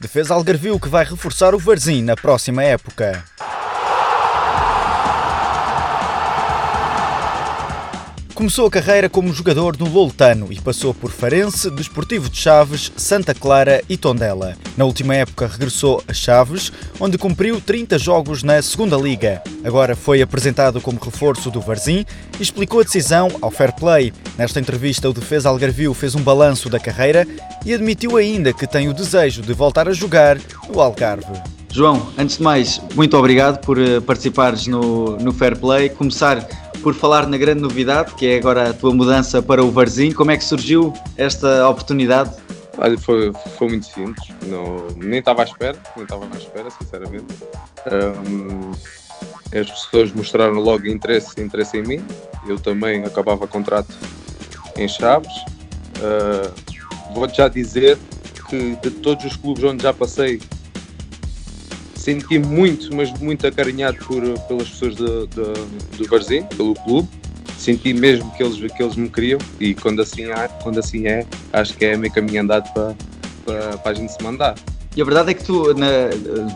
defesa algarvio que vai reforçar o Varzim na próxima época. Começou a carreira como jogador no Loltano e passou por Farense, Desportivo de Chaves, Santa Clara e Tondela. Na última época regressou a Chaves, onde cumpriu 30 jogos na Segunda Liga. Agora foi apresentado como reforço do Varzim e explicou a decisão ao Fair Play. Nesta entrevista, o defesa Algarvio fez um balanço da carreira e admitiu ainda que tem o desejo de voltar a jogar no Algarve. João, antes de mais, muito obrigado por eh, participares no, no Fair Play. Começar por falar na grande novidade, que é agora a tua mudança para o Varzim. Como é que surgiu esta oportunidade? Olha, foi, foi muito simples, não, nem estava à espera, nem estava à espera, sinceramente. Um, as pessoas mostraram logo interesse, interesse em mim, eu também acabava contrato em Chaves. Uh, Vou-te já dizer que de todos os clubes onde já passei, senti muito, mas muito acarinhado por, pelas pessoas de, de, do Varzim, pelo clube. Senti mesmo que eles, que eles me queriam e quando assim, é, quando assim é, acho que é meio caminho andado para, para, para a gente se mandar. E a verdade é que tu, na,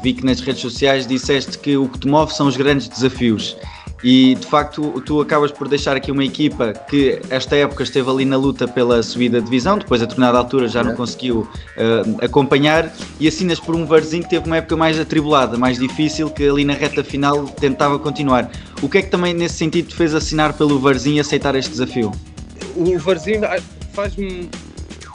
vi que nas redes sociais disseste que o que te move são os grandes desafios. E de facto, tu acabas por deixar aqui uma equipa que esta época esteve ali na luta pela subida de divisão, depois a determinada altura já não conseguiu uh, acompanhar, e assinas por um Varzinho que teve uma época mais atribulada, mais difícil, que ali na reta final tentava continuar. O que é que também nesse sentido te fez assinar pelo Varzinho e aceitar este desafio? O Varzinho faz-me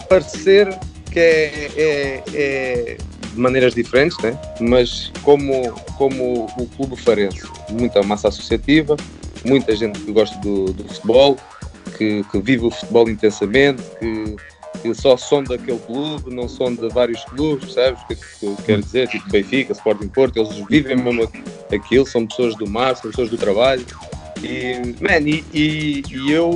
parecer que é, é, é de maneiras diferentes, né? mas como, como o Clube Farense, muita massa associativa, muita gente que gosta do, do futebol, que, que, vive o futebol intensamente, que, que só são daquele clube, não são de vários clubes, percebes? O que, que eu quero dizer? Tipo Benfica, Sporting Porto, eles vivem mesmo aquilo, são pessoas do mar, são pessoas do trabalho. E, man, e, e, e eu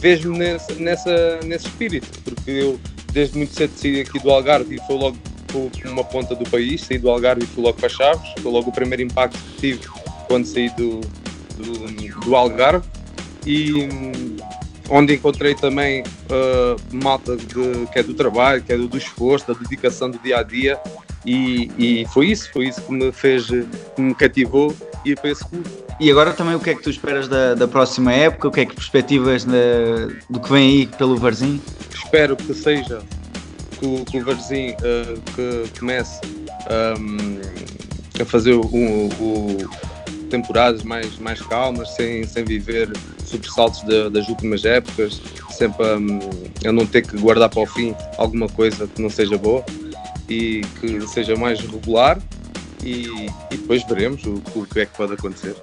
vejo-me nessa, nessa, nesse espírito, porque eu desde muito cedo saí aqui do Algarve e foi logo uma ponta do país, saí do Algarve e fui logo para Chaves, foi logo o primeiro impacto que tive quando saí do, do, do Algarve e onde encontrei também uh, malta de, que é do trabalho, que é do, do, esforço, da dedicação do dia a dia e, e, foi isso, foi isso que me fez, que me cativou ir para esse clube. E agora também o que é que tu esperas da, da próxima época? O que é que perspectivas do que vem aí pelo Varzim? Espero que seja que, que o Varzim uh, que comece um, a fazer o, o, temporadas mais, mais calmas, sem, sem viver sobressaltos das últimas épocas, sempre um, a não ter que guardar para o fim alguma coisa que não seja boa e que seja mais regular e, e depois veremos o, o que é que pode acontecer.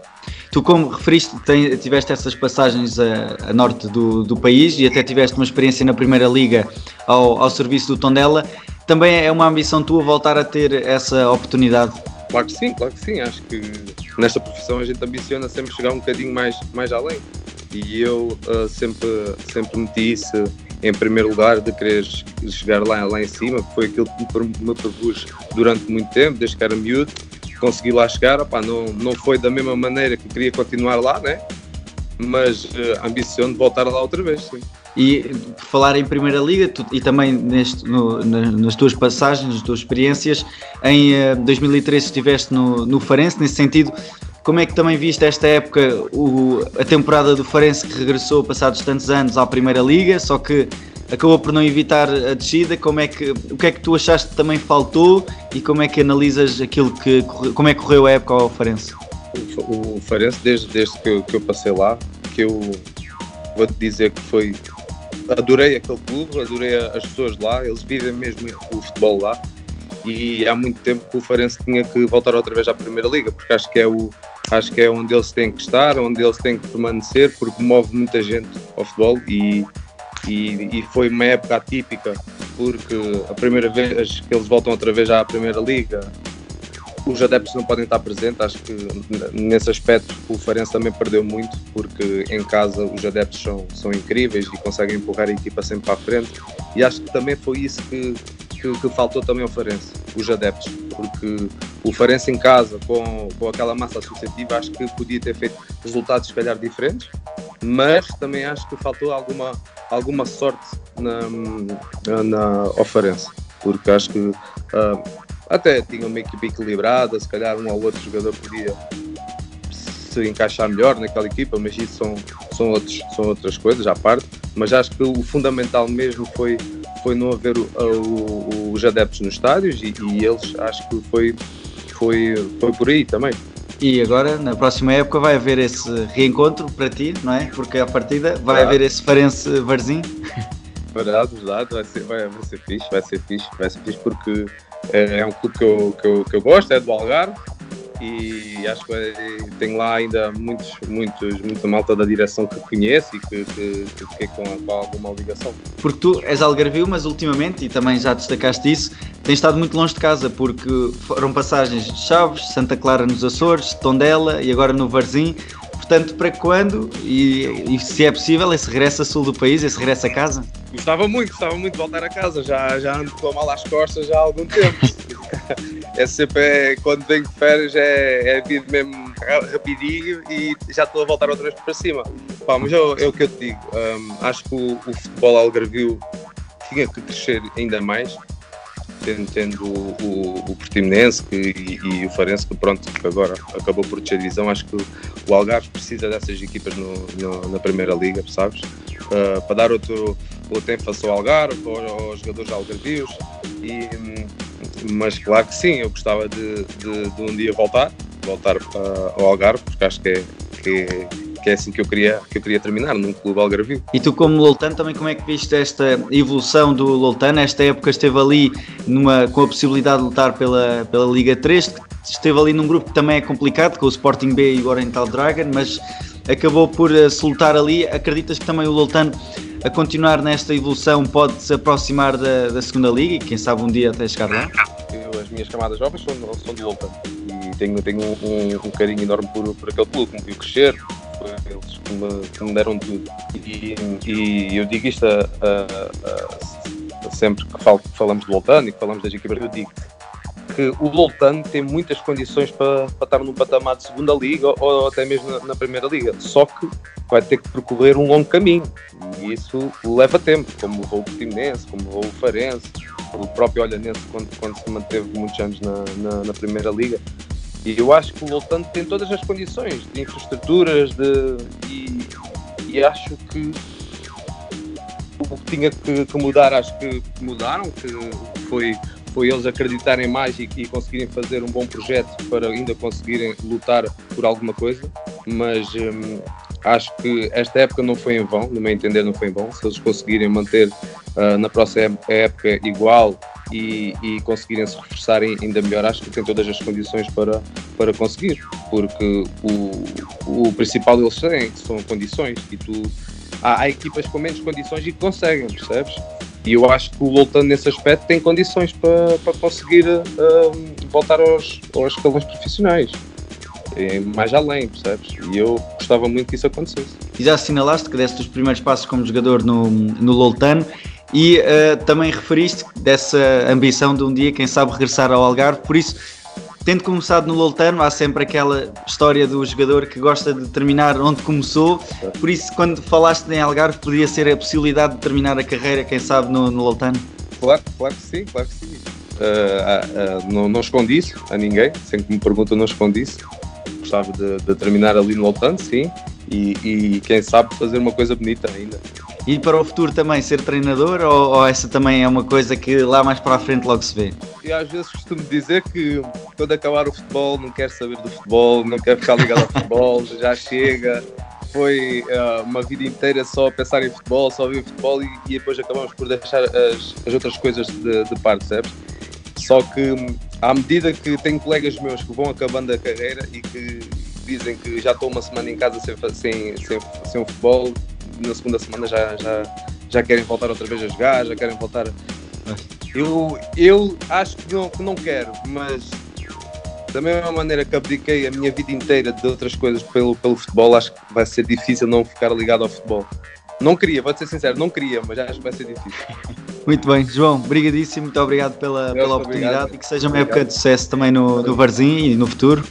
Tu, como referiste, tem, tiveste essas passagens a, a norte do, do, país e até tiveste uma experiência na Primeira Liga ao, ao serviço do Tondela. Também é uma ambição tua voltar a ter essa oportunidade? Claro que sim, claro que sim. Acho que nesta profissão a gente ambiciona sempre chegar um bocadinho mais, mais além. E eu uh, sempre, sempre meti isso em primeiro lugar, de querer chegar lá, lá em cima, que foi aquilo que me propus durante muito tempo, desde que era miúdo consegui lá chegar, opa, não, não foi da mesma maneira que queria continuar lá, né? mas uh, ambiciono de voltar lá outra vez. Sim. E por falar em Primeira Liga tu, e também neste, no, na, nas tuas passagens, nas tuas experiências, em uh, 2013 estiveste no, no Farense, nesse sentido, como é que também viste esta época, o, a temporada do Farense que regressou passados tantos anos à Primeira Liga, só que acabou por não evitar a descida. Como é que, o que é que tu achaste que também faltou e como é que analisas aquilo que como é que correu a época ao Farense? O, o Farense, desde, desde que, eu, que eu passei lá, que eu vou-te dizer que foi. Adorei aquele clube, adorei as pessoas lá, eles vivem mesmo o futebol lá e há muito tempo que o Farense tinha que voltar outra vez à Primeira Liga, porque acho que é, o, acho que é onde eles têm que estar, onde eles têm que permanecer, porque move muita gente ao futebol e, e, e foi uma época atípica porque a primeira vez que eles voltam outra vez à Primeira Liga, os adeptos não podem estar presentes. Acho que nesse aspecto o Farense também perdeu muito, porque em casa os adeptos são, são incríveis e conseguem empurrar a equipa sempre para a frente. E acho que também foi isso que, que, que faltou também ao Farense, os adeptos, porque o Farense em casa, com, com aquela massa associativa, acho que podia ter feito resultados se calhar diferentes, mas também acho que faltou alguma, alguma sorte na, na, ao Farense, porque acho que uh, até tinha uma equipe equilibrada, se calhar um ou outro jogador podia se encaixar melhor naquela equipa, mas isso são, são, outros, são outras coisas à parte. Mas acho que o fundamental mesmo foi, foi não haver o, o, os adeptos nos estádios e, e, eles acho que foi, foi, foi por aí também. E agora, na próxima época, vai haver esse reencontro para ti, não é? Porque a partida vai haver esse Farense Varzim. Verdade, verdade, vai ser, vai, vai ser fixe, vai ser fixe, vai ser fixe porque é, é um clube que eu, que, eu, que eu gosto, é do Algarve e acho que tem lá ainda muitos, muitos, muita malta da direção que conhece e que, que, que fiquei com, com, alguma ligação. Porque tu és algarvio, mas ultimamente, e também já destacaste isso, tens estado muito longe de casa, porque foram passagens de Chaves, Santa Clara nos Açores, Tondela e agora no Varzim. Portanto, para quando, e, e se é possível, esse regresso a sul do país, esse regresso a casa? Gostava muito, gostava muito de voltar a casa, já, já ando com a mala às costas já há algum tempo. é sempre, é, quando venho de férias, é, é vir mesmo rapidinho e já estou a voltar outra vez para cima. Pá, mas é, é, o que eu te digo, um, acho que o, o futebol algarvio tinha que crescer ainda mais, tendo, tendo o, o, o Portimonense que, e, e, o Farense, que pronto, agora acabou por descer divisão, acho que o Algarve precisa dessas equipas no, no, na Primeira Liga, sabes? Uh, para dar outro, outro ênfase ao Algarve, aos, aos jogadores algarvios, e, mas claro que sim, eu gostava de, de, de um dia voltar, voltar para, ao Algarve, porque acho que é, que é que é assim que eu queria, que eu queria terminar, num clube algarvio. E tu como Loltano também como é que viste esta evolução do Loltano? Esta época esteve ali numa, com a possibilidade de lutar pela, pela Liga 3, esteve ali num grupo que também é complicado, com o Sporting B e o Oriental Dragon, mas acabou por uh, se lutar ali. Acreditas que também o Loltano a continuar nesta evolução pode se aproximar da, da segunda liga e quem sabe um dia até chegar lá? Eu, as minhas camadas jovens são, são do Loltano e tenho, tenho um, um, carinho enorme por, por aquele clube, como viu crescer, que me, que me deram tudo. E, e, eu digo isto a, a, a, sempre que falo, falamos de Loltano e que falamos das equipas, eu digo que o Loltano tem muitas condições para, para estar num patamar de segunda liga ou, ou até mesmo na, na, primeira liga, só que vai ter que percorrer um longo caminho e isso leva tempo, como o Portimonense, como o Farense, o próprio Olhanense quando, quando se manteve muitos anos na, na, na primeira liga. E eu acho que o Loltano tem todas as condições de infraestruturas de, e, e acho que o que tinha que, que, mudar, acho que mudaram, que foi, foi eles acreditarem mais e, e, conseguirem fazer um bom projeto para ainda conseguirem lutar por alguma coisa. Mas hum, acho que esta época não foi em vão, no meu entender, não foi em vão. Se eles conseguirem manter uh, na próxima época igual e, e conseguirem se reforçarem ainda melhor, acho que têm todas as condições para, para conseguir, porque o, o principal deles têm, são condições, e tu há, há, equipas com menos condições e que conseguem, percebes? E eu acho que o Voltando nesse aspecto tem condições para, para conseguir uh, voltar aos, aos escalões profissionais. Mais além, percebes? E eu gostava muito que isso acontecesse. E já assinalaste que deste os primeiros passos como jogador no, no Loltano e uh, também referiste dessa ambição de um dia, quem sabe, regressar ao Algarve. Por isso, tendo começado no Loltano, há sempre aquela história do jogador que gosta de terminar onde começou. Por isso, quando falaste em Algarve, podia ser a possibilidade de terminar a carreira, quem sabe, no, no Loltano? Claro, claro que sim, claro que sim. Uh, uh, não, não escondi isso a ninguém, sempre que me perguntam, não escondi isso. Gostava de, de terminar ali no Loltano, sim, e, e quem sabe fazer uma coisa bonita ainda. E para o futuro também ser treinador ou, ou, essa também é uma coisa que lá mais para a frente logo se vê? Eu às vezes costumo dizer que quando acabar o futebol não quero saber do futebol, não quero ficar ligado ao futebol, já chega. Foi uh, uma vida inteira só a pensar em futebol, só ver futebol e, e depois acabamos por deixar as, as outras coisas de, de parte, sabes? Só que à medida que tenho colegas meus que vão acabando a carreira e que dizem que já estou uma semana em casa sem, sem, sem, sem futebol, na segunda semana já, já, já querem voltar outra vez a jogar, já querem voltar Eu, eu acho que não, que não quero, mas da mesma maneira que abdiquei a minha vida inteira de outras coisas pelo, pelo futebol, acho que vai ser difícil não ficar ligado ao futebol. Não queria, vou ser sincero, não queria, mas acho que vai ser difícil. Muito bem, João, obrigadíssimo, muito obrigado pela, pela oportunidade obrigado. e que seja uma obrigado. época de sucesso também no, no Varzim e no futuro.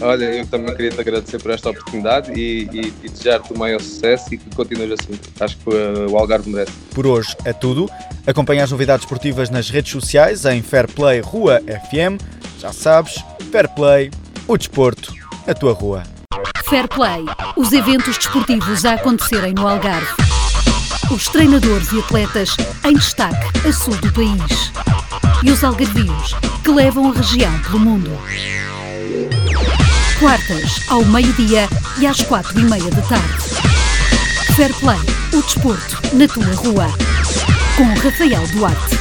Olha, eu também queria te agradecer por esta oportunidade e, e, e desejar-te o maior sucesso e que continues assim. Acho que uh, o Algarve merece. Por hoje é tudo. Acompanhe as novidades esportivas nas redes sociais em Fairplay Rua FM. Já sabes, Fairplay, o desporto, a tua rua. Fairplay, os eventos desportivos a acontecerem no Algarve. Os treinadores e atletas em destaque a sul do país. E os algarvios que levam a região pelo mundo. Quartas, ao meio-dia e às quatro e meia da tarde. Fair Play, o desporto na tua rua. Com Rafael Duarte.